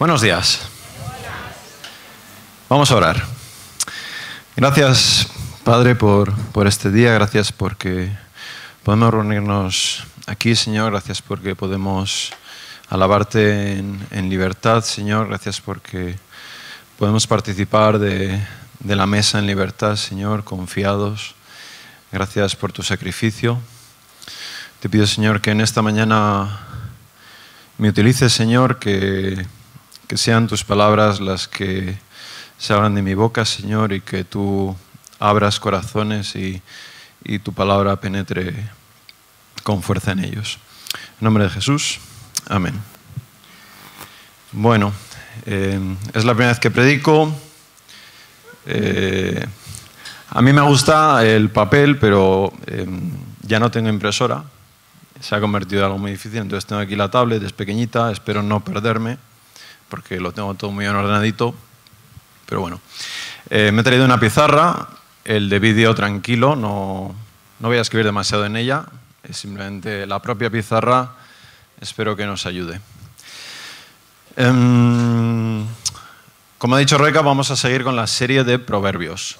Buenos días. Vamos a orar. Gracias, Padre, por, por este día. Gracias porque podemos reunirnos aquí, Señor. Gracias porque podemos alabarte en, en libertad, Señor. Gracias porque podemos participar de, de la mesa en libertad, Señor, confiados. Gracias por tu sacrificio. Te pido, Señor, que en esta mañana me utilices, Señor, que que sean tus palabras las que salgan de mi boca, Señor, y que tú abras corazones y, tu palabra penetre con fuerza en ellos. En nombre de Jesús, amén. Bueno, eh, es la primera vez que predico. Eh, a mí me gusta el papel, pero eh, ya no tengo impresora. Se ha convertido en algo muy difícil, entonces tengo aquí la tablet, es pequeñita, espero no perderme porque lo tengo todo muy ordenadito. Pero bueno, eh, me he traído una pizarra, el de vídeo tranquilo, no, no voy a escribir demasiado en ella, simplemente la propia pizarra, espero que nos ayude. Em, como ha dicho Reca, vamos a seguir con la serie de proverbios.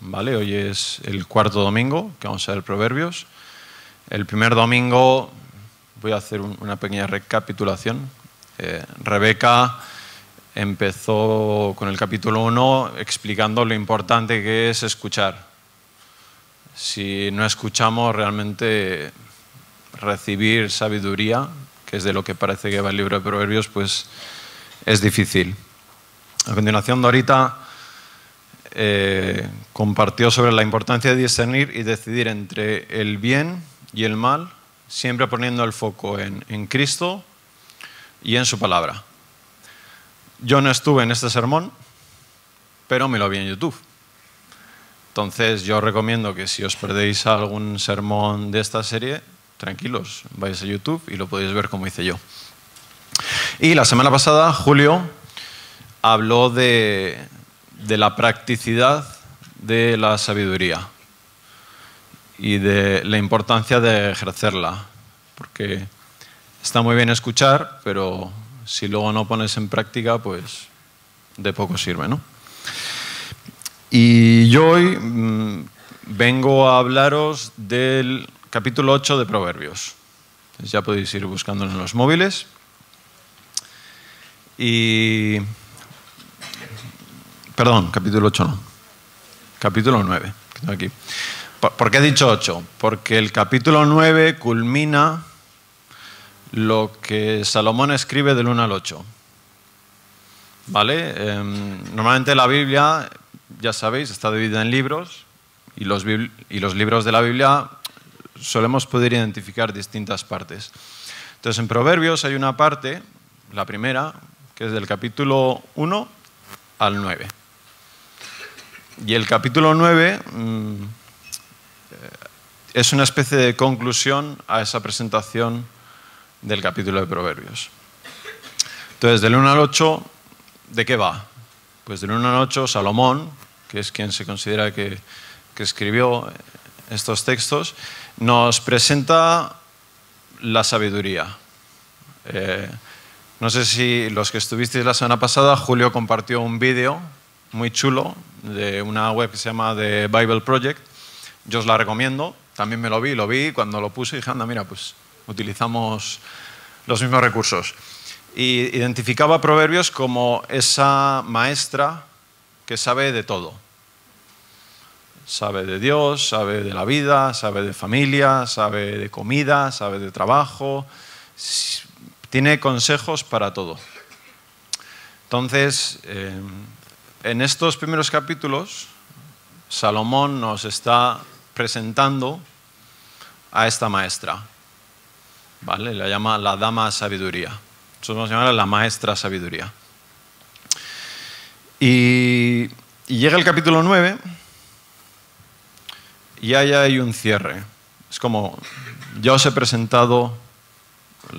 ¿Vale? Hoy es el cuarto domingo que vamos a ver proverbios. El primer domingo voy a hacer una pequeña recapitulación eh, Rebeca empezó con el capítulo 1 explicando lo importante que es escuchar. Si no escuchamos realmente recibir sabiduría, que es de lo que parece que va el libro de Proverbios, pues es difícil. A continuación, Dorita eh, compartió sobre la importancia de discernir y decidir entre el bien y el mal, siempre poniendo el foco en, en Cristo y en su palabra. Yo no estuve en este sermón, pero me lo vi en YouTube. Entonces yo recomiendo que si os perdéis algún sermón de esta serie, tranquilos, vais a YouTube y lo podéis ver como hice yo. Y la semana pasada, Julio habló de, de la practicidad de la sabiduría y de la importancia de ejercerla, porque está muy bien escuchar, pero si luego no pones en práctica, pues de poco sirve, ¿no? Y yo hoy mm, vengo a hablaros del capítulo 8 de Proverbios. ya podéis ir buscándolo en los móviles. Y... Perdón, capítulo 8 no. Capítulo 9, aquí. ¿Por qué he dicho 8? Porque el capítulo 9 culmina lo que Salomón escribe del 1 al 8. ¿Vale? Em, normalmente la Biblia, ya sabéis, está dividida en libros y los, y los libros de la Biblia solemos poder identificar distintas partes. Entonces, en Proverbios hay una parte, la primera, que es del capítulo 1 al 9. Y el capítulo 9 mm, eh, es una especie de conclusión a esa presentación del capítulo de Proverbios. Entonces, del 1 al 8, ¿de qué va? Pues del 1 al 8, Salomón, que es quien se considera que, escribió estos textos, nos presenta la sabiduría. Eh, no sé si los que estuvisteis la semana pasada, Julio compartió un vídeo muy chulo de una web que se llama The Bible Project. Yo os la recomiendo. También me lo vi, lo vi cuando lo puse dije, anda, mira, pues utilizamos los mismos recursos. Y identificaba Proverbios como esa maestra que sabe de todo. Sabe de Dios, sabe de la vida, sabe de familia, sabe de comida, sabe de trabajo. Tiene consejos para todo. Entonces, eh, en estos primeros capítulos, Salomón nos está presentando a esta maestra, ¿vale? La llama la dama sabiduría. Nosotros vamos a llamarla la maestra sabiduría. Y, llega el capítulo 9 y ahí hay un cierre. Es como, ya os he presentado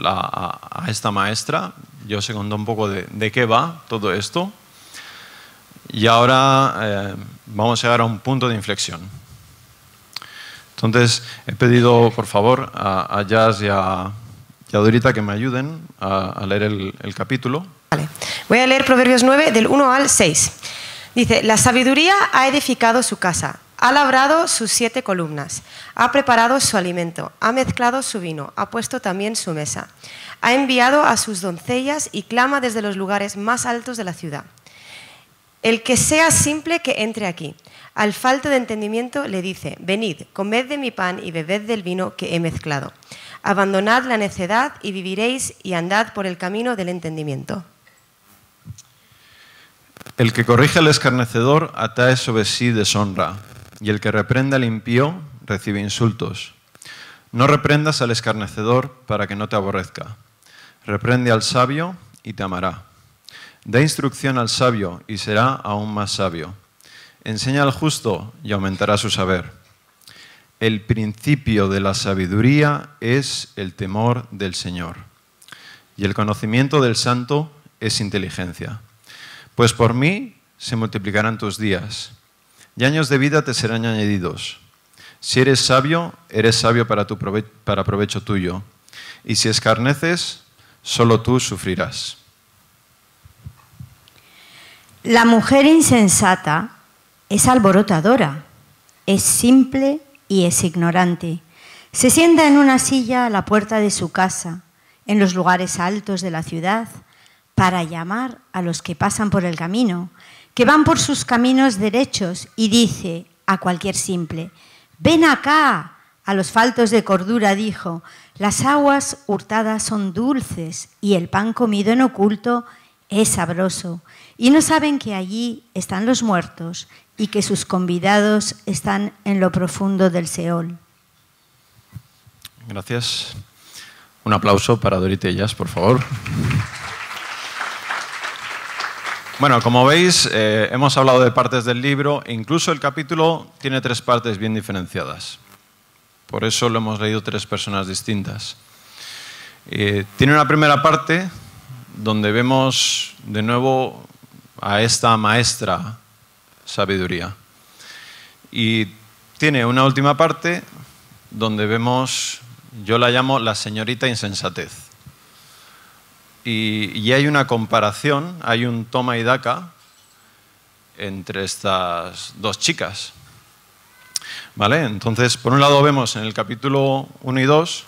a, esta maestra, yo os he contado un poco de, qué va todo esto. Y ahora eh, vamos a llegar a un punto de inflexión. Entonces, he pedido, por favor, a, Jazz y a, Dorita que me ayuden a, leer el, capítulo. Voy a leer Proverbios 9 del 1 al 6. Dice, la sabiduría ha edificado su casa, ha labrado sus siete columnas, ha preparado su alimento, ha mezclado su vino, ha puesto también su mesa, ha enviado a sus doncellas y clama desde los lugares más altos de la ciudad. El que sea simple que entre aquí. Al falto de entendimiento le dice, venid, comed de mi pan y bebed del vino que he mezclado. Abandonad la necedad y viviréis y andad por el camino del entendimiento. El que corrige al escarnecedor atae sobre sí deshonra, y el que reprende al impío recibe insultos. No reprendas al escarnecedor para que no te aborrezca. Reprende al sabio y te amará. Da instrucción al sabio y será aún más sabio. Enseña al justo y aumentará su saber. El principio de la sabiduría es el temor del Señor. Y el conocimiento del santo es inteligencia. Pues por mí se multiplicarán tus días, y años de vida te serán añadidos. Si eres sabio, eres sabio para, tu para provecho tuyo, y si escarneces, solo tú sufrirás. La mujer insensata es alborotadora, es simple y es ignorante. Se sienta en una silla a la puerta de su casa, en los lugares altos de la ciudad, para llamar a los que pasan por el camino, que van por sus caminos derechos, y dice a cualquier simple, ven acá. A los faltos de cordura dijo, las aguas hurtadas son dulces y el pan comido en oculto es sabroso. Y no saben que allí están los muertos y que sus convidados están en lo profundo del Seol. Gracias. Un aplauso para Dorite Ellas, por favor. Bueno, como veis, eh, hemos hablado de partes del libro, incluso el capítulo tiene tres partes bien diferenciadas. Por eso lo hemos leído tres personas distintas. Eh, tiene una primera parte donde vemos de nuevo a esta maestra sabiduría. Y tiene una última parte donde vemos, yo la llamo la señorita insensatez y, hay una comparación, hay un toma y daca entre estas dos chicas. ¿Vale? Entonces, por un lado vemos en el capítulo 1 y 2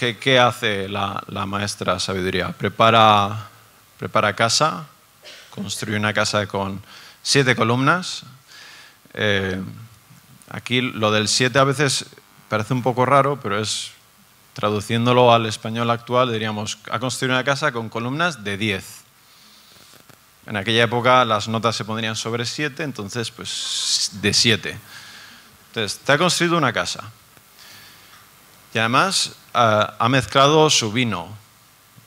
eh, ¿qué, hace la, maestra sabiduría. Prepara, prepara casa, construye una casa con siete columnas. Eh, aquí lo del siete a veces parece un poco raro, pero es Traduciéndolo al español actual, diríamos, ha construido una casa con columnas de 10. En aquella época las notas se pondrían sobre 7, entonces pues de 7. Entonces, te ha construido una casa. Y además ha mezclado su vino.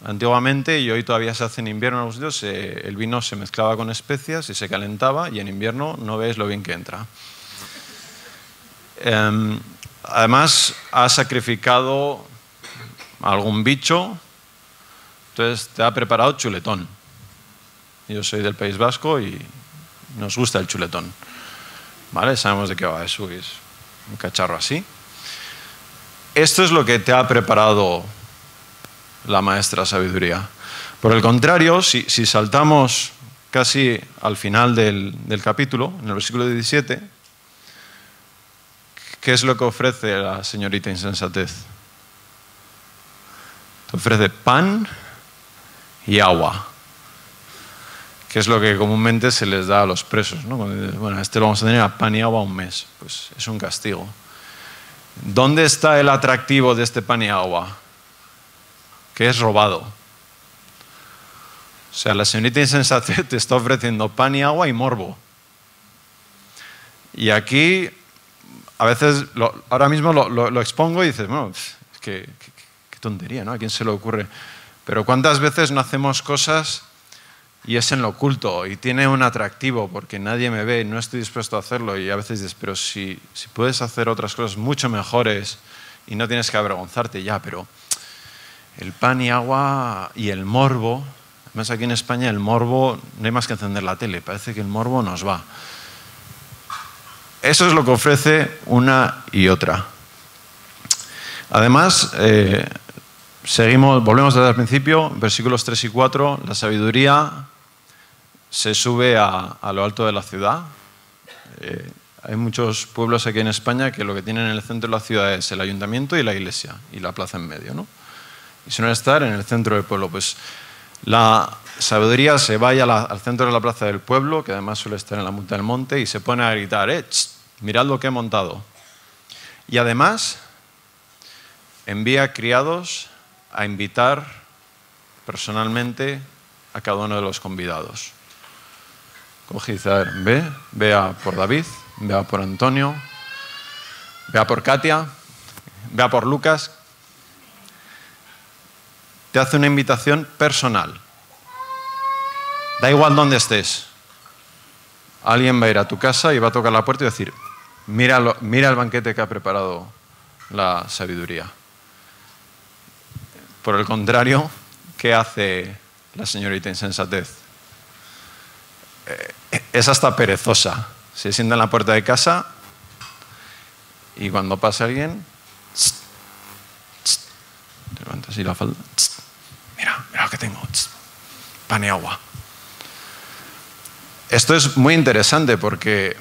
Antiguamente, y hoy todavía se hace en invierno en algunos sitios, el vino se mezclaba con especias y se calentaba, y en invierno no ves lo bien que entra. Em, además, ha sacrificado algún bicho, entonces te ha preparado chuletón. Yo soy del País Vasco y nos gusta el chuletón. ¿Vale? Sabemos de qué va eso, es un cacharro así. Esto es lo que te ha preparado la maestra sabiduría. Por el contrario, si, saltamos casi al final del, capítulo, en el versículo 17, ¿qué es lo que ofrece la señorita insensatez? te ofrece pan y agua, que es lo que comúnmente se les da a los presos. ¿no? Bueno, este lo vamos a tener a pan y agua un mes, pues es un castigo. ¿Dónde está el atractivo de este pan y agua? Que es robado. O sea, la señorita insensatez te está ofreciendo pan y agua y morbo. Y aquí, a veces, ahora mismo lo, expongo y dices, bueno, que, tontería, ¿no? ¿A quién se le ocurre? Pero ¿cuántas veces no hacemos cosas y es en lo oculto y tiene un atractivo porque nadie me ve y no estoy dispuesto a hacerlo? Y a veces dices, pero si, si puedes hacer otras cosas mucho mejores y no tienes que avergonzarte ya, pero el pan y agua y el morbo, además aquí en España el morbo, no hay más que encender la tele, parece que el morbo nos va. Eso es lo que ofrece una y otra. Además, eh, seguimos, volvemos desde el principio, versículos 3 y 4, la sabiduría se sube a, lo alto de la ciudad. Eh, hay muchos pueblos aquí en España que lo que tienen en el centro de la ciudad es el ayuntamiento y la iglesia y la plaza en medio, ¿no? Y suelen estar en el centro del pueblo. Pues la sabiduría se vaya al centro de la plaza del pueblo, que además suele estar en la monta del monte, y se pone a gritar, eh, mirad lo que he montado. Y además envía criados a invitar personalmente a cada uno de los convidados. Coge y dice, a ver, ve, vea por David, vea por Antonio, vea por Katia, vea por Lucas. Te hace una invitación personal. Da igual dónde estés. Alguien va a ir a tu casa y va a tocar la puerta y decir, mira, el banquete que ha preparado la sabiduría. Por el contrario, ¿qué hace la señorita insensatez? Eh, es hasta perezosa. Se sienta en la puerta de casa y cuando pasa alguien, levantas así la falda. Mira lo que tengo. Pan y agua. Esto es muy interesante porque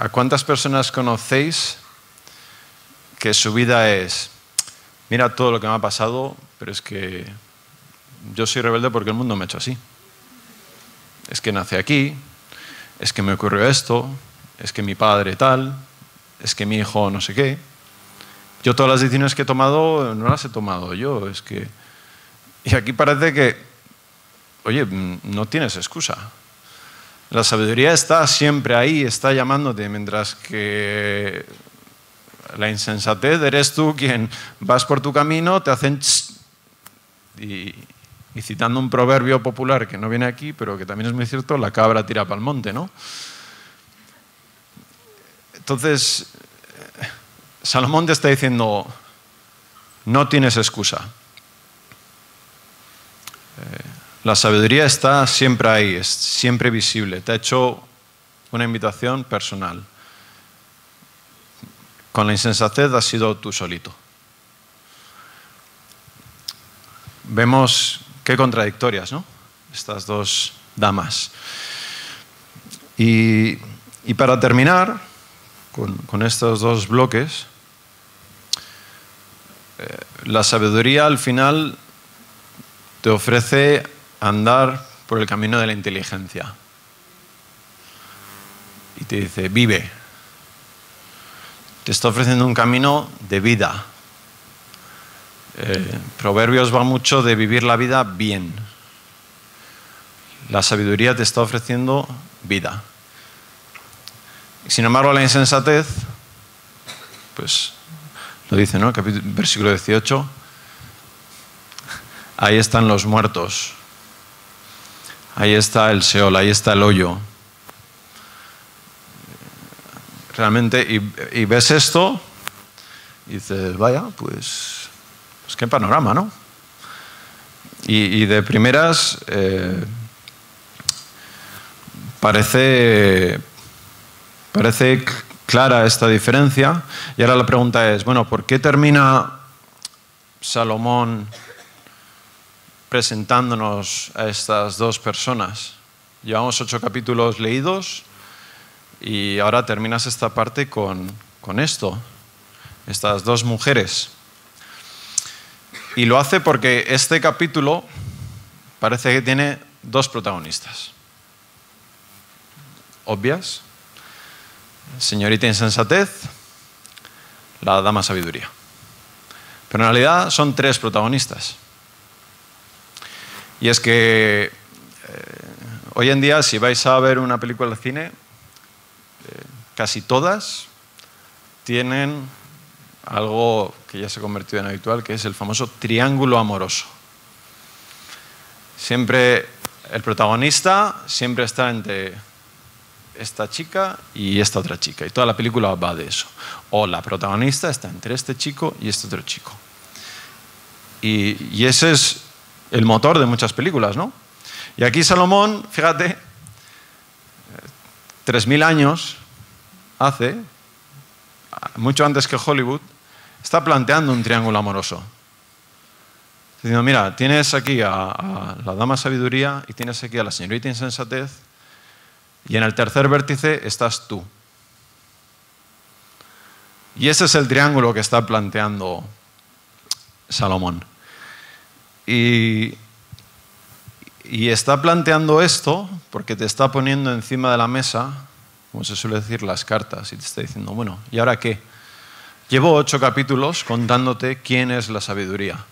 ¿a cuántas personas conocéis que su vida es, mira todo lo que me ha pasado, pero es que yo soy rebelde porque el mundo me ha hecho así? Es que nací aquí, es que me ocurrió esto, es que mi padre tal, es que mi hijo no sé qué. Yo todas las decisiones que he tomado no las he tomado yo, es que... Y aquí parece que, oye, no tienes excusa. La sabiduría está siempre ahí, está llamándote, mientras que la insensatez eres tú quien vas por tu camino, te hacen... Y, y citando un proverbio popular que no viene aquí, pero que también es muy cierto, la cabra tira para el monte, ¿no? Entonces, Salomón te está diciendo, no tienes excusa. Eh, la sabiduría está siempre ahí, es siempre visible. Te ha hecho una invitación personal. Con la insensatez has sido tú solito. Vemos Qué contradictorias, ¿no? Estas dos damas. Y, para terminar con, estos dos bloques, eh, la sabiduría al final te ofrece andar por el camino de la inteligencia. Y te dice, vive. Te está ofreciendo un camino de vida, eh, Proverbios va mucho de vivir la vida bien. La sabiduría te está ofreciendo vida. Sin embargo, la insensatez, pues lo dice, ¿no? Versículo 18. Ahí están los muertos. Ahí está el Seol, ahí está el hoyo. Realmente, y, y ves esto, y dices, vaya, pues pues qué panorama, ¿no? Y, de primeras eh, parece, parece clara esta diferencia. Y ahora la pregunta es, bueno, ¿por qué termina Salomón presentándonos a estas dos personas? Llevamos ocho capítulos leídos y ahora terminas esta parte con, con esto, estas dos mujeres. Y lo hace porque este capítulo parece que tiene dos protagonistas. Obvias. Señorita insensatez, la dama sabiduría. Pero en realidad son tres protagonistas. Y es que eh, hoy en día, si vais a ver una película de cine, eh, casi todas tienen algo que ya se ha convertido en habitual, que es el famoso triángulo amoroso. Siempre el protagonista siempre está entre esta chica y esta otra chica, y toda la película va de eso. O la protagonista está entre este chico y este otro chico. Y, y ese es el motor de muchas películas, ¿no? Y aquí Salomón, fíjate, 3.000 años hace, mucho antes que Hollywood, está planteando un triángulo amoroso. Diciendo, mira, tienes aquí a, a la dama sabiduría y tienes aquí a la señorita insensatez y en el tercer vértice estás tú. Y ese es el triángulo que está planteando Salomón. Y, está planteando esto porque te está poniendo encima de la mesa, como se suele decir, las cartas y te está diciendo, bueno, ¿y ahora qué? Llevo ocho capítulos contándote quién es la sabiduría.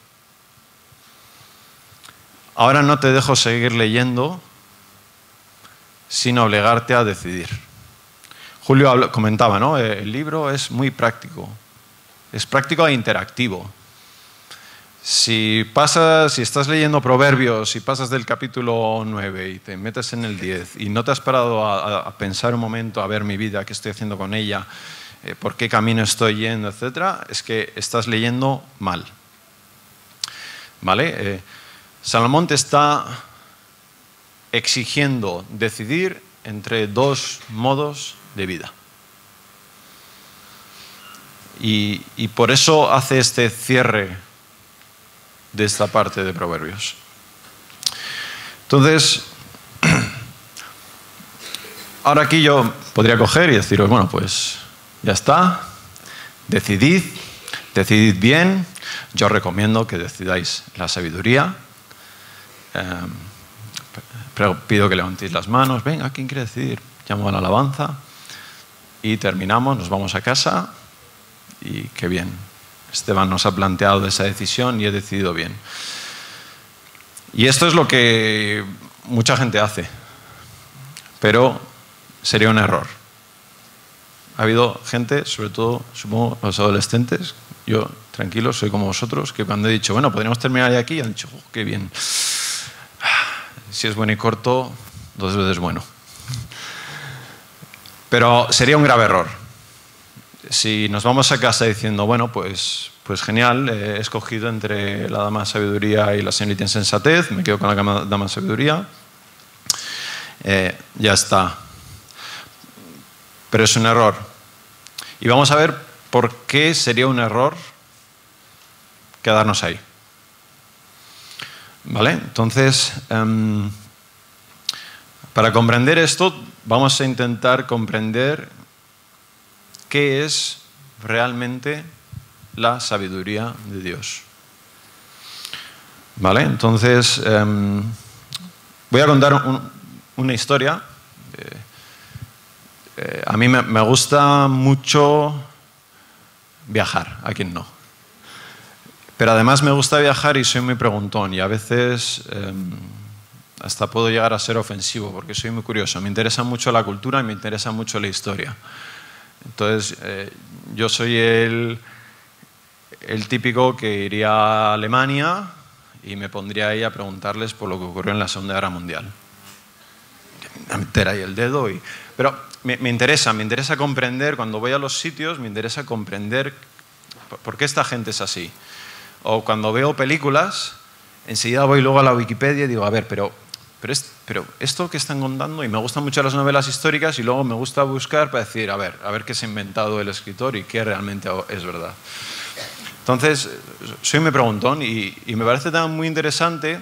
Ahora no te dejo seguir leyendo sin obligarte a decidir. Julio comentaba, ¿no? El libro es muy práctico, es práctico e interactivo. Si pasas, si estás leyendo Proverbios y pasas del capítulo 9 y te metes en el 10 y no te has parado a, pensar un momento, a ver mi vida, qué estoy haciendo con ella, eh, por qué camino estoy yendo, etcétera, es que estás leyendo mal. ¿Vale? Eh, Salomón te está exigiendo decidir entre dos modos de vida. Y, por eso hace este cierre de esta parte de Proverbios. Entonces, ahora aquí yo podría coger y deciros, bueno, pues ya está, decidid, decidid bien, yo recomiendo que decidáis la sabiduría. Eh, pido que levantéis las manos. Venga, ¿quién quiere decidir? Llamo a la alabanza y terminamos, nos vamos a casa y qué bien. Esteban nos ha planteado esa decisión y he decidido bien. Y esto es lo que mucha gente hace, pero sería un error. Ha habido gente, sobre todo, supongo, los adolescentes, yo tranquilo, soy como vosotros, que cuando he dicho, bueno, podríamos terminar aquí, han dicho, oh, qué bien si es bueno y corto, dos veces bueno. Pero sería un grave error. Si nos vamos a casa diciendo, bueno, pues, pues genial, he escogido entre la dama sabiduría y la señorita insensatez, me quedo con la dama sabiduría, eh, ya está. Pero es un error. Y vamos a ver por qué sería un error quedarnos ahí. ¿Vale? Entonces, em, para comprender esto, vamos a intentar comprender qué es realmente la sabiduría de Dios. ¿Vale? Entonces, em, voy a contar una historia. Eh, eh, a mí me, me gusta mucho viajar, a quien no. Pero además me gusta viajar y soy muy preguntón y a veces em, hasta puedo llegar a ser ofensivo porque soy muy curioso. Me interesa mucho la cultura y me interesa mucho la historia. Entonces, eh, yo soy el, el típico que iría a Alemania y me pondría ahí a preguntarles por lo que ocurrió en la Segunda Guerra Mundial. Meter ahí el dedo. Pero me, me interesa, me interesa comprender, cuando voy a los sitios, me interesa comprender por qué esta gente es así. O cuando veo películas, enseguida voy luego a la Wikipedia y digo, a ver, pero, pero, esto que están contando, y me gustan mucho las novelas históricas, y luego me gusta buscar para decir, a ver, a ver qué se ha inventado el escritor y qué realmente es verdad. Entonces, soy muy preguntón y, me parece también muy interesante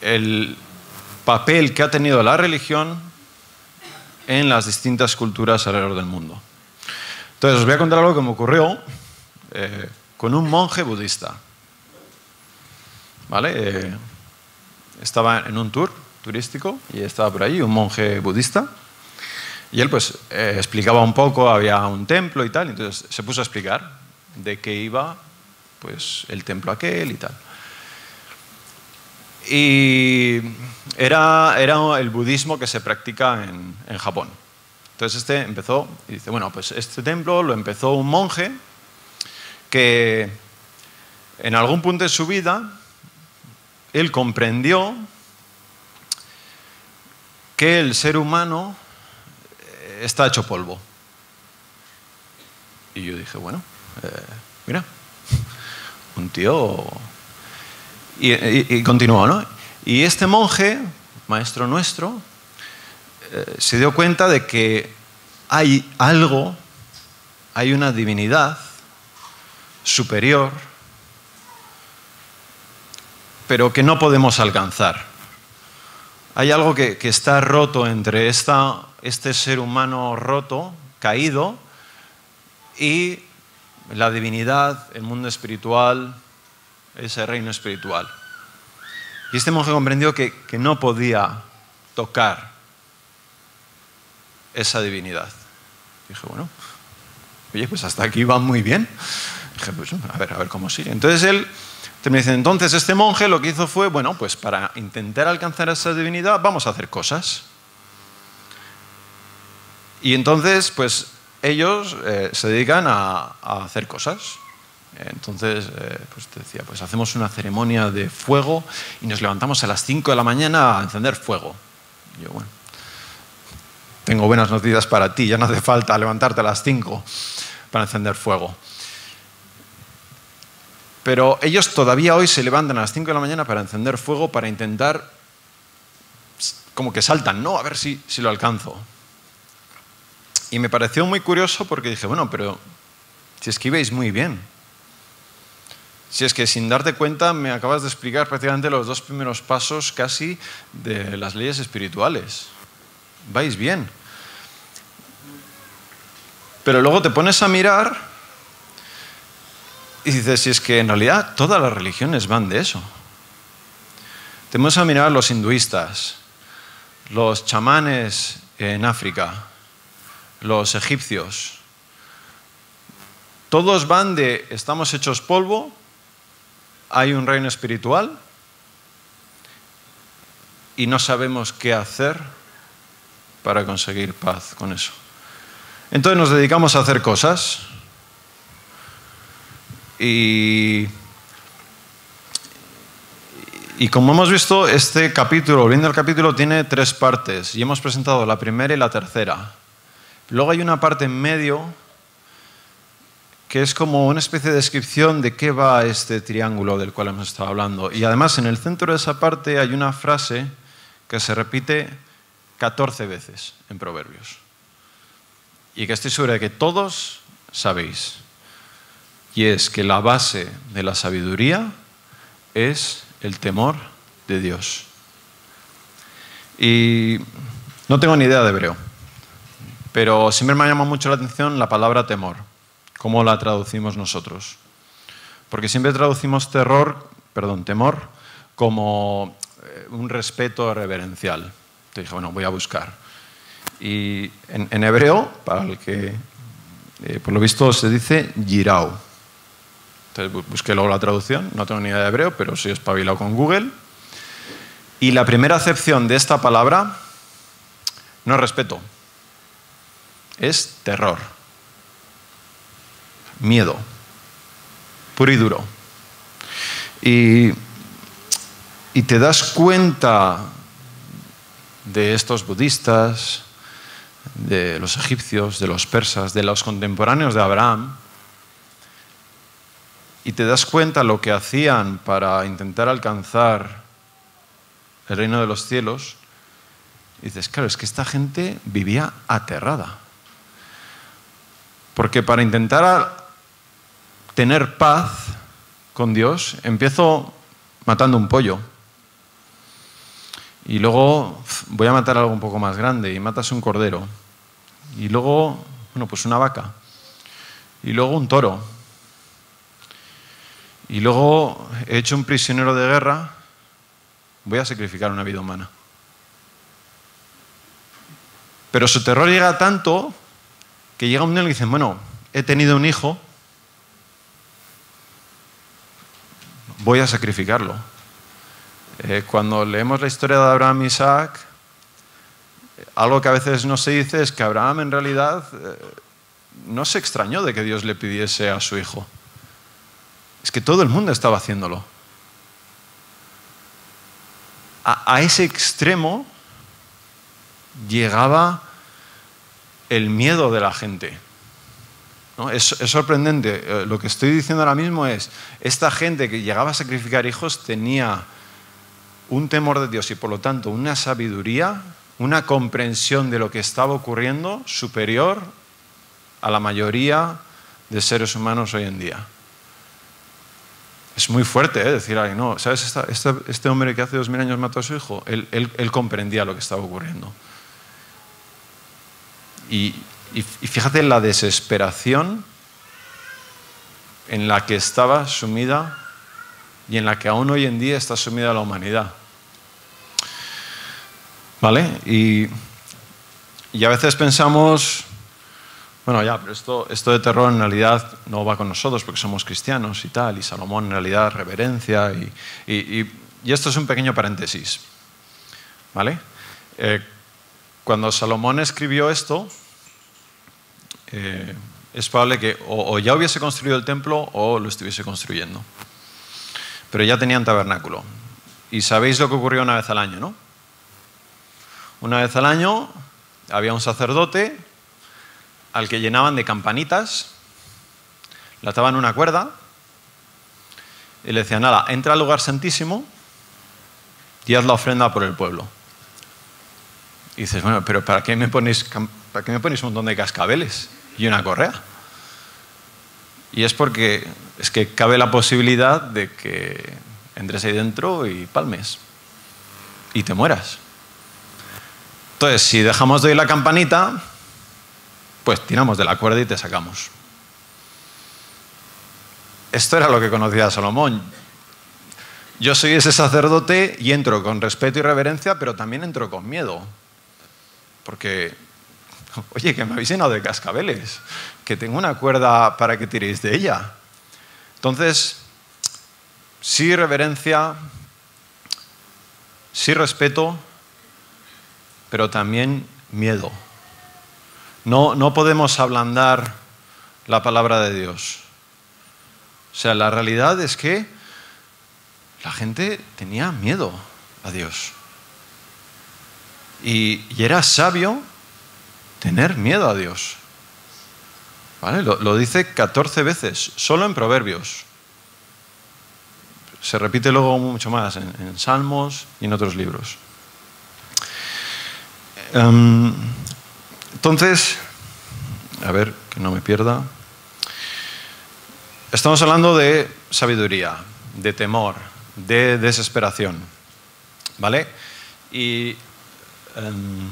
el papel que ha tenido la religión en las distintas culturas alrededor del mundo. Entonces, os voy a contar algo que me ocurrió eh, con un monje budista. ¿Vale? Eh, estaba en un tour turístico y estaba por ahí un monje budista. Y él pues eh, explicaba un poco, había un templo y tal, entonces se puso a explicar de qué iba pues el templo aquel y tal. Y era, era el budismo que se practica en, en Japón. Entonces este empezó y dice, bueno, pues este templo lo empezó un monje que en algún punto de su vida él comprendió que el ser humano eh, está hecho polvo. Y yo dije, bueno, eh, mira, un tío... Y, continuó, ¿no? Y este monje, maestro nuestro, eh, se dio cuenta de que hay algo, hay una divinidad superior pero que no podemos alcanzar. Hay algo que, está roto entre este ser humano roto, caído, y la divinidad, el mundo espiritual, ese reino espiritual. Y este monje comprendió que, que no podía tocar esa divinidad. Dije, bueno, oye, pues hasta aquí va muy bien. Dije, pues a ver, a ver cómo sigue. Entonces él me dice, entonces este monje lo que hizo fue, bueno, pues para intentar alcanzar esa divinidad vamos a hacer cosas. Y entonces, pues ellos eh, se dedican a, a, hacer cosas. Entonces, eh, pues te decía, pues hacemos una ceremonia de fuego y nos levantamos a las 5 de la mañana a encender fuego. Y yo, bueno, tengo buenas noticias para ti, ya no hace falta levantarte a las 5 para encender fuego. Pero ellos todavía hoy se levantan a las 5 de la mañana para encender fuego, para intentar, como que saltan, ¿no? A ver si, si lo alcanzo. Y me pareció muy curioso porque dije, bueno, pero si es que ibais muy bien. Si es que sin darte cuenta me acabas de explicar prácticamente los dos primeros pasos casi de las leyes espirituales. Vais bien. Pero luego te pones a mirar y dices, si es que en realidad todas las religiones van de eso. Te pones a mirar los hinduistas, los chamanes en África, los egipcios. Todos van de estamos hechos polvo, hay un reino espiritual y no sabemos qué hacer para conseguir paz con eso. Entonces nos dedicamos a hacer cosas y, como hemos visto, este capítulo, volviendo al capítulo, tiene tres partes y hemos presentado la primera y la tercera. Luego hay una parte en medio que es como una especie de descripción de qué va este triángulo del cual hemos estado hablando. Y además en el centro de esa parte hay una frase que se repite 14 veces en Proverbios. Y que estoy seguro de que todos sabéis. Y es que la base de la sabiduría es el temor de Dios. Y no tengo ni idea de hebreo. Pero siempre me ha llamado mucho la atención la palabra temor, cómo la traducimos nosotros. Porque siempre traducimos terror, perdón, temor como eh, un respeto reverencial. Entonces dije, bueno, voy a buscar. Y en, hebreo, para el que eh, por lo visto se dice girao. Busqué luego la traducción, no tengo ni idea de hebreo, pero soy espabilado con Google. Y la primera acepción de esta palabra no es respeto, es terror, miedo, puro y duro. Y te das cuenta de estos budistas, de los egipcios, de los persas, de los contemporáneos de Abraham, y te das cuenta lo que hacían para intentar alcanzar el reino de los cielos, y dices, claro, es que esta gente vivía aterrada. Porque para intentar tener paz con Dios, empiezo matando un pollo. Y luego voy a matar algo un poco más grande y matas un cordero. Y luego, bueno, pues una vaca. Y luego un toro. Y luego he hecho un prisionero de guerra, voy a sacrificar una vida humana. Pero su terror llega tanto que llega un día y dicen, bueno, he tenido un hijo, voy a sacrificarlo. Eh, cuando leemos la historia de Abraham y Isaac, algo que a veces no se dice es que Abraham en realidad eh, no se extrañó de que Dios le pidiese a su hijo. Es que todo el mundo estaba haciéndolo. A, ese extremo llegaba el miedo de la gente. Es, sorprendente. Eh, lo que estoy diciendo ahora mismo es, esta gente que llegaba a sacrificar hijos tenía un temor de Dios y por lo tanto una sabiduría, una comprensión de lo que estaba ocurriendo superior a la mayoría de seres humanos hoy en día. Es muy fuerte ¿eh? decir, ay, no, ¿sabes? Este, hombre que hace dos mil años mató a su hijo, él, comprendía lo que estaba ocurriendo. Y, y- y fíjate la desesperación en la que estaba sumida y en la que aún hoy en día está sumida la humanidad. ¿Vale? Y, y a veces pensamos, bueno, ya, pero esto, esto de terror en realidad no va con nosotros porque somos cristianos y tal, y Salomón en realidad reverencia, y, y- y- y esto es un pequeño paréntesis. ¿Vale? Eh, cuando Salomón escribió esto, eh, es probable que o, o ya hubiese construido el templo o lo estuviese construyendo. Pero ya tenían tabernáculo. Y sabéis lo que ocurrió una vez al año, ¿no? Una vez al año había un sacerdote al que llenaban de campanitas, le ataban una cuerda y le decían, nada, entra al lugar santísimo y haz la ofrenda por el pueblo. Y dices, bueno, pero ¿para qué me ponéis, cam- ¿para qué me ponéis un montón de cascabeles y una correa? Y es porque es que cabe la posibilidad de que entres ahí dentro y palmes y te mueras. Entonces, si dejamos de oír la campanita, pues tiramos de la cuerda y te sacamos. Esto era lo que conocía Salomón. Yo soy ese sacerdote y entro con respeto y reverencia, pero también entro con miedo. Porque, oye, que me habéis llenado de cascabeles, que tengo una cuerda para que tiréis de ella. Entonces, sí reverencia, sí respeto, pero también miedo. No, no podemos ablandar la palabra de Dios. O sea, la realidad es que la gente tenía miedo a Dios. Y, era sabio tener miedo a Dios. ¿Vale? Lo, dice 14 veces, solo en Proverbios. Se repite luego mucho más en, en Salmos y en otros libros. Em, entonces, a ver, que no me pierda. Estamos hablando de sabiduría, de temor, de desesperación. ¿Vale? Y em,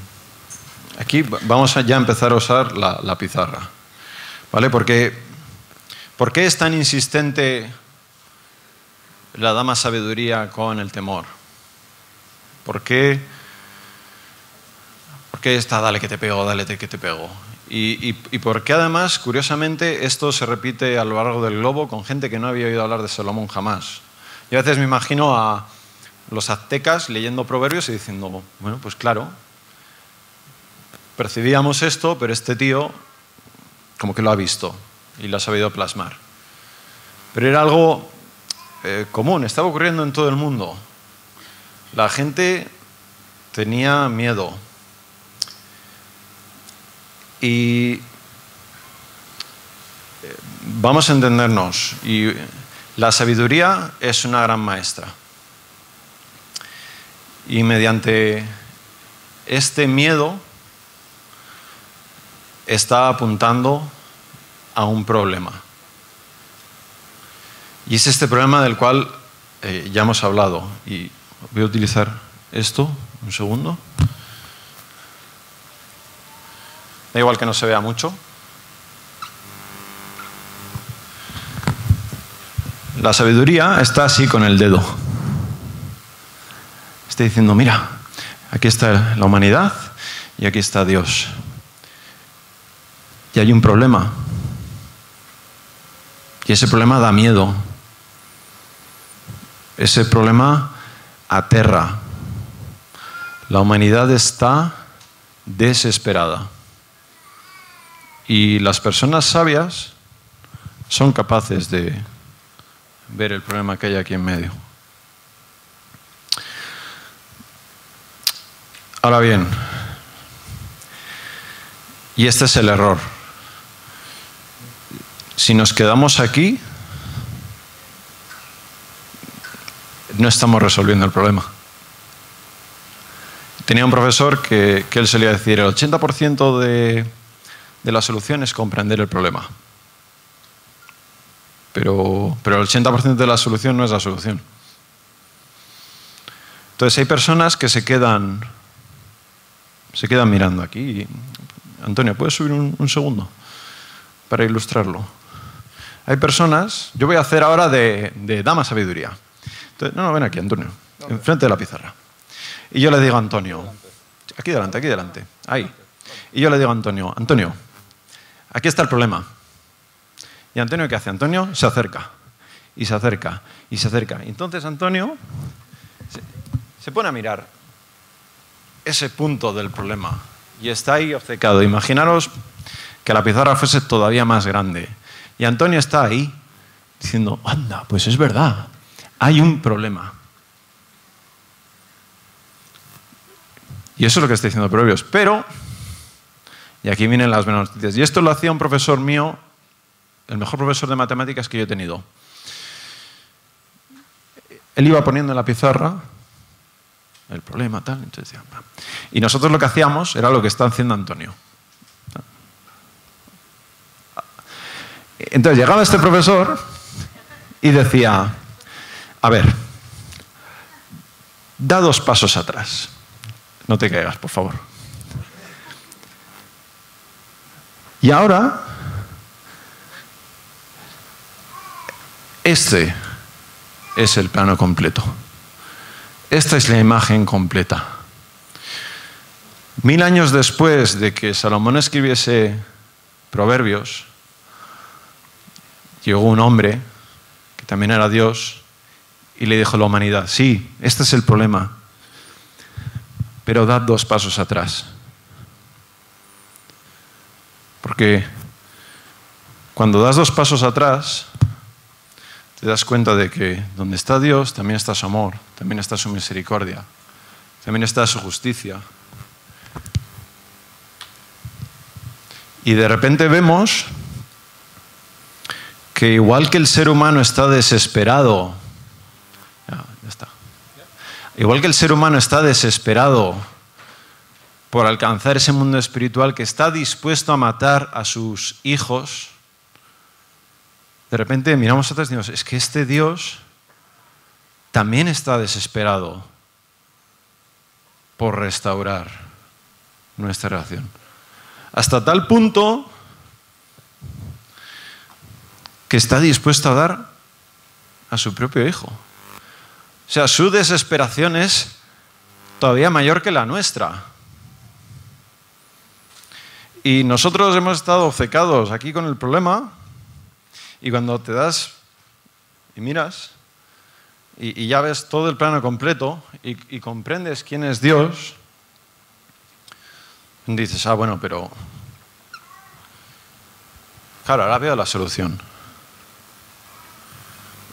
aquí vamos a ya empezar a usar la, la pizarra. ¿Vale? Porque, ¿Por qué es tan insistente la dama sabiduría con el temor? ¿Por qué, qué está dale que te pego, dale que te pego? Y, y, y por qué además, curiosamente, esto se repite a lo largo del globo con gente que no había oído hablar de Salomón jamás. Yo a veces me imagino a los aztecas leyendo proverbios y diciendo, bueno, pues claro, percibíamos esto, pero este tío como que lo ha visto y lo ha sabido plasmar. Pero era algo eh, común, estaba ocurriendo en todo el mundo. La gente tenía miedo. Y eh, vamos a entendernos. Y la sabiduría es una gran maestra. Y mediante este miedo está apuntando a un problema. Y es este problema del cual eh, ya hemos hablado. Y voy a utilizar esto, un segundo. Da igual que no se vea mucho. La sabiduría está así con el dedo. Está diciendo, mira, aquí está la humanidad y aquí está Dios. Y hay un problema. Y ese problema da miedo. Ese problema aterra. La humanidad está desesperada. Y las personas sabias son capaces de ver el problema que hay aquí en medio. Ahora bien, y este es el error. Si nos quedamos aquí, no estamos resolviendo el problema. Tenía un profesor que, él solía decir, el 80% de, de la solución es comprender el problema. pero, pero el 80% de la solución no es la solución. Entonces hay personas que se quedan, se quedan mirando aquí. Antonio, ¿puedes subir un, segundo para ilustrarlo? Hay personas, yo voy a hacer ahora de, dama sabiduría. Entonces, no, no, ven aquí, Antonio, enfrente de la pizarra. Y yo le digo a Antonio, aquí delante, aquí delante, ahí. Y yo le digo a Antonio, Antonio, aquí está el problema. ¿Y Antonio qué hace? Antonio se acerca, y se acerca, y se acerca. Entonces Antonio se pone a mirar ese punto del problema y está ahí obcecado. Imaginaros que la pizarra fuese todavía más grande. Y Antonio está ahí diciendo, anda, pues es verdad, hay un problema. Y eso es lo que está diciendo Proverbios. Pero, y aquí vienen las buenas noticias, y esto lo hacía un profesor mío, el mejor profesor de matemáticas que yo he tenido. Él iba poniendo en la pizarra el problema, tal. Y nosotros lo que hacíamos era lo que está haciendo Antonio. Entonces llegaba este profesor y decía, a ver, da dos pasos atrás. No te caigas, por favor. Y ahora, este es el plano completo. Esta es la imagen completa. Mil años después de que Salomón escribiese Proverbios, llegó un hombre, que también era Dios, y le dijo a la humanidad, sí, este es el problema, pero dad dos pasos atrás. Porque cuando das dos pasos atrás, te das cuenta de que donde está Dios también está su amor, también está su misericordia, también está su justicia. Y de repente vemos que igual que el ser humano está desesperado, está, igual que el ser humano está desesperado por alcanzar ese mundo espiritual que está dispuesto a matar a sus hijos, de repente miramos atrás y decimos, es que este Dios también está desesperado por restaurar nuestra relación. Hasta tal punto que está dispuesto a dar a su propio hijo. O sea, su desesperación es todavía mayor que la nuestra. Y nosotros hemos estado obcecados aquí con el problema y cuando te das y miras y, ya ves todo el plano completo y, comprendes quién es Dios, dices, ah, bueno, pero... Claro, ahora veo la solución.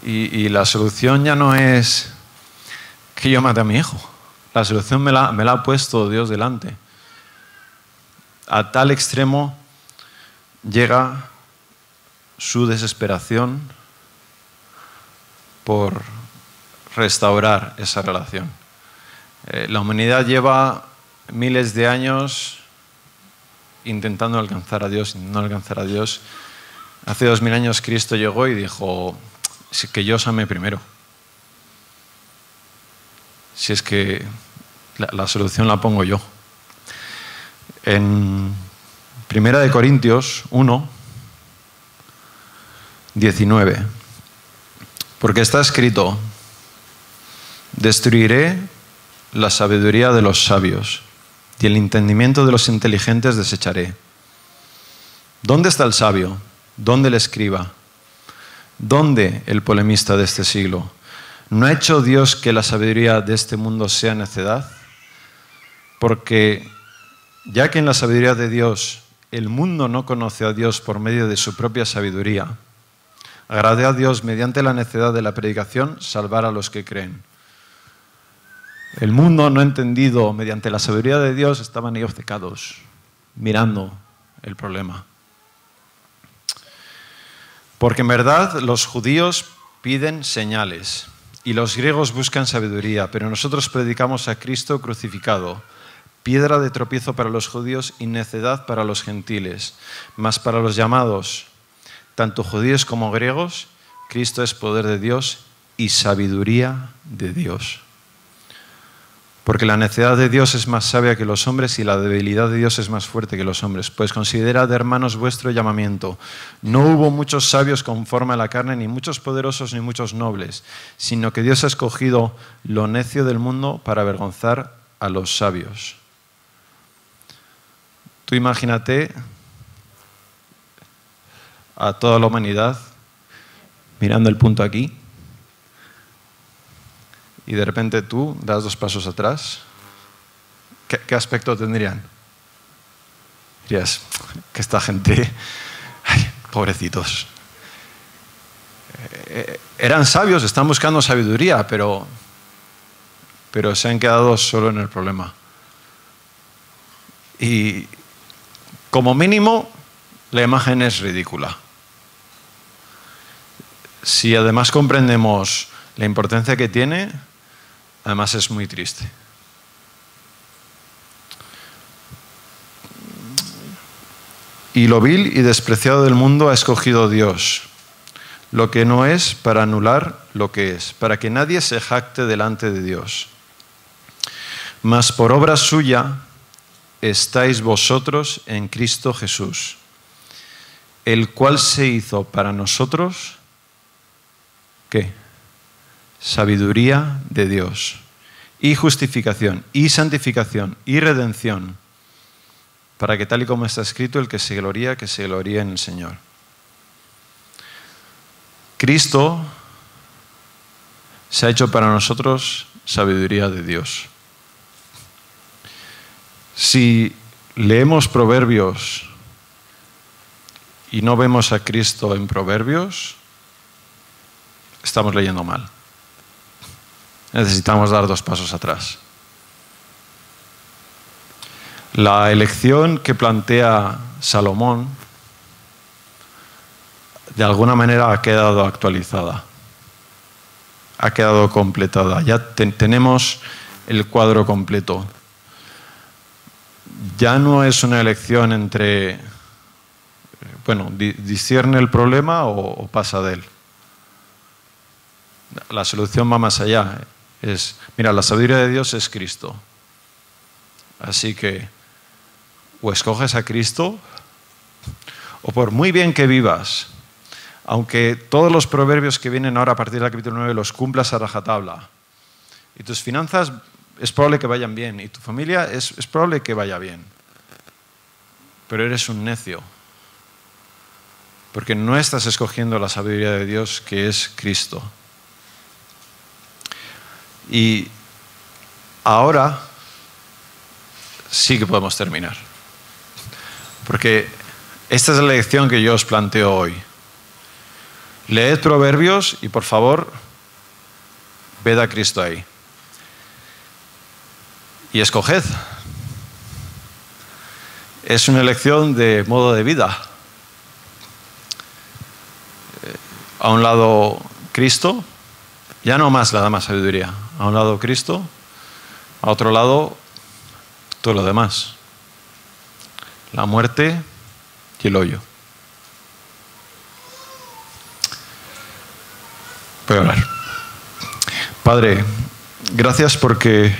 Y, la solución ya no es que yo mate a mi hijo. La solución me la, me la ha puesto Dios delante. A tal extremo llega su desesperación por restaurar esa relación. Eh, la humanidad lleva miles de años intentando alcanzar a Dios, no alcanzar a Dios. Hace dos mil años Cristo llegó y dijo, que yo os ame primero. Si es que la, la solución la pongo yo. En Primera de Corintios 1, 19. Porque está escrito, destruiré la sabiduría de los sabios y el entendimiento de los inteligentes desecharé. ¿Dónde está el sabio? ¿Dónde el escriba? ¿Dónde el polemista de este siglo? ¿No ha hecho Dios que la sabiduría de este mundo sea necedad? Porque ya que en la sabiduría de Dios el mundo no conoce a Dios por medio de su propia sabiduría, Agrade a Dios mediante la necedad de la predicación salvar a los que creen. El mundo no entendido mediante la sabiduría de Dios estaban ahí obcecados, mirando el problema. Porque en verdad los judíos piden señales y los griegos buscan sabiduría, pero nosotros predicamos a Cristo crucificado, piedra de tropiezo para los judíos y necedad para los gentiles, mas para los llamados tanto judíos como griegos, Cristo es poder de Dios y sabiduría de Dios. Porque la necedad de Dios es más sabia que los hombres y la debilidad de Dios es más fuerte que los hombres. Pues considerad, hermanos, vuestro llamamiento. No hubo muchos sabios conforme a la carne, ni muchos poderosos, ni muchos nobles, sino que Dios ha escogido lo necio del mundo para avergonzar a los sabios. Tú imagínate a toda la humanidad mirando el punto aquí y de repente tú das dos pasos atrás, ¿qué, aspecto tendrían? Dirías, que esta gente, pobrecitos. Eh, eran sabios, están buscando sabiduría, pero, pero se han quedado solo en el problema. Y como mínimo, la imagen es ridícula. Si además comprendemos la importancia que tiene, Además es muy triste. Y lo vil y despreciado del mundo ha escogido Dios, lo que no es para anular lo que es, para que nadie se jacte delante de Dios. Mas por obra suya estáis vosotros en Cristo Jesús, el cual se hizo para nosotros, ¿qué? sabiduría de Dios, y justificación, y santificación, y redención, para que tal y como está escrito, el que se gloría, que se gloríe en el Señor. Cristo se ha hecho para nosotros sabiduría de Dios. Si leemos proverbios y no vemos a Cristo en proverbios, estamos leyendo mal necesitamos dar dos pasos atrás. La elección que plantea Salomón de alguna manera ha quedado actualizada, ha quedado completada. Ya tenemos el cuadro completo. Ya no es una elección entre, bueno, discierne el problema o pasa de él. La solución va más allá es, mira, la sabiduría de Dios es Cristo. Así que o escoges a Cristo, o por muy bien que vivas, aunque todos los proverbios que vienen ahora a partir del capítulo 9 los cumplas a rajatabla, y tus finanzas es probable que vayan bien, y tu familia es, es probable que vaya bien, pero eres un necio, porque no estás escogiendo la sabiduría de Dios que es Cristo. Y ahora sí que podemos terminar. Porque esta es la lección que yo os planteo hoy. Leed proverbios y por favor, ved a Cristo ahí. Y escoged. Es una elección de modo de vida. Eh, a un lado Cristo, ya no más la dama sabiduría, a un lado Cristo, a otro lado todo lo demás. La muerte y el hoyo. Voy a hablar. Padre, gracias porque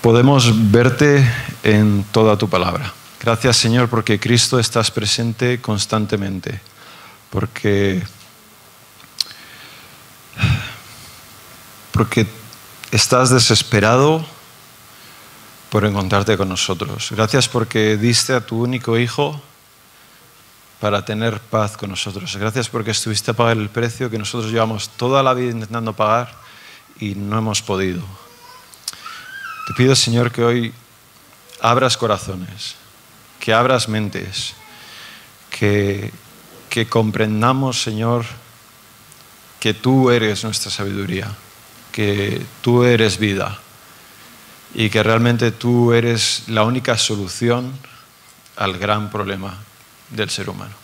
podemos verte en toda tu palabra. Gracias Señor porque Cristo estás presente constantemente. Porque porque estás desesperado por encontrarte con nosotros. Gracias porque diste a tu único Hijo para tener paz con nosotros. Gracias porque estuviste a pagar el precio que nosotros llevamos toda la vida intentando pagar y no hemos podido. Te pido, Señor, que hoy abras corazones, que abras mentes, que, que comprendamos, Señor, que tú eres nuestra sabiduría que tú eres vida y que realmente tú eres la única solución al gran problema del ser humano.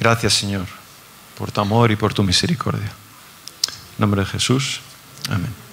Gracias Señor por tu amor y por tu misericordia. En nombre de Jesús. Amén.